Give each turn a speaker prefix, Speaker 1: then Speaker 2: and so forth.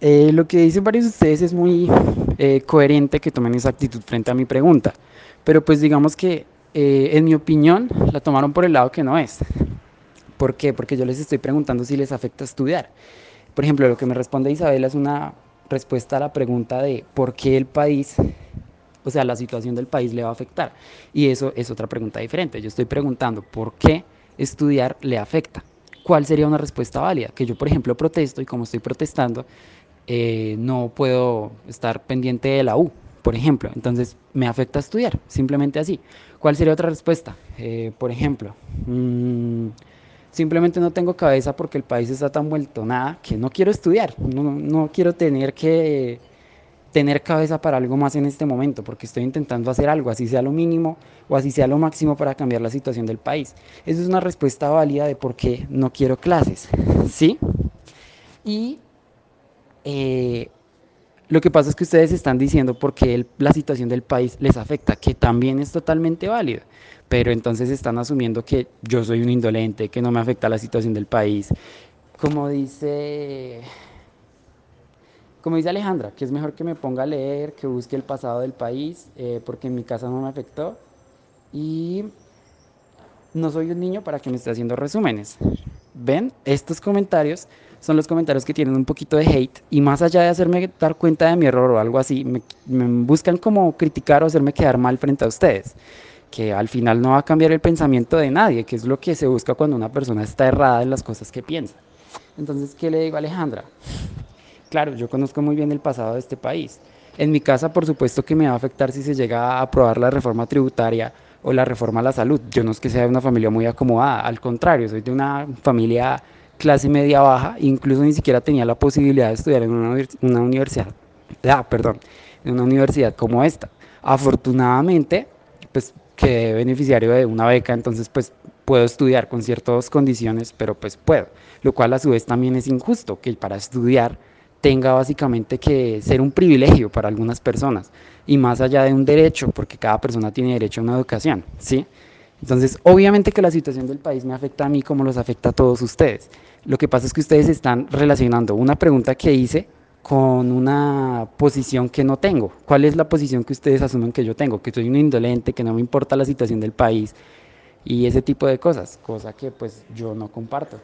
Speaker 1: Eh, lo que dicen varios de ustedes es muy eh, coherente que tomen esa actitud frente a mi pregunta, pero pues digamos que eh, en mi opinión la tomaron por el lado que no es. ¿Por qué? Porque yo les estoy preguntando si les afecta estudiar. Por ejemplo, lo que me responde Isabela es una respuesta a la pregunta de por qué el país, o sea, la situación del país le va a afectar. Y eso es otra pregunta diferente. Yo estoy preguntando por qué estudiar le afecta. ¿Cuál sería una respuesta válida? Que yo, por ejemplo, protesto y como estoy protestando, eh, no puedo estar pendiente de la U, por ejemplo. Entonces, me afecta estudiar, simplemente así. ¿Cuál sería otra respuesta? Eh, por ejemplo, mmm, simplemente no tengo cabeza porque el país está tan vuelto nada que no quiero estudiar, no, no quiero tener que tener cabeza para algo más en este momento, porque estoy intentando hacer algo, así sea lo mínimo o así sea lo máximo para cambiar la situación del país. Esa es una respuesta válida de por qué no quiero clases, ¿sí? Y eh, lo que pasa es que ustedes están diciendo porque el, la situación del país les afecta, que también es totalmente válido, pero entonces están asumiendo que yo soy un indolente, que no me afecta la situación del país. Como dice, como dice Alejandra, que es mejor que me ponga a leer, que busque el pasado del país, eh, porque en mi casa no me afectó. Y no soy un niño para que me esté haciendo resúmenes. ¿Ven? Estos comentarios son los comentarios que tienen un poquito de hate y más allá de hacerme dar cuenta de mi error o algo así, me, me buscan como criticar o hacerme quedar mal frente a ustedes, que al final no va a cambiar el pensamiento de nadie, que es lo que se busca cuando una persona está errada en las cosas que piensa. Entonces, ¿qué le digo a Alejandra? Claro, yo conozco muy bien el pasado de este país. En mi casa, por supuesto que me va a afectar si se llega a aprobar la reforma tributaria o la reforma a la salud. Yo no es que sea de una familia muy acomodada, al contrario, soy de una familia clase media baja, incluso ni siquiera tenía la posibilidad de estudiar en una, universidad, ah, perdón, en una universidad como esta. Afortunadamente, pues quedé beneficiario de una beca, entonces pues puedo estudiar con ciertas condiciones, pero pues puedo, lo cual a su vez también es injusto, que para estudiar tenga básicamente que ser un privilegio para algunas personas y más allá de un derecho, porque cada persona tiene derecho a una educación, ¿sí? Entonces, obviamente que la situación del país me afecta a mí como los afecta a todos ustedes. Lo que pasa es que ustedes están relacionando una pregunta que hice con una posición que no tengo. ¿Cuál es la posición que ustedes asumen que yo tengo? Que soy un indolente, que no me importa la situación del país y ese tipo de cosas, cosa que pues yo no comparto.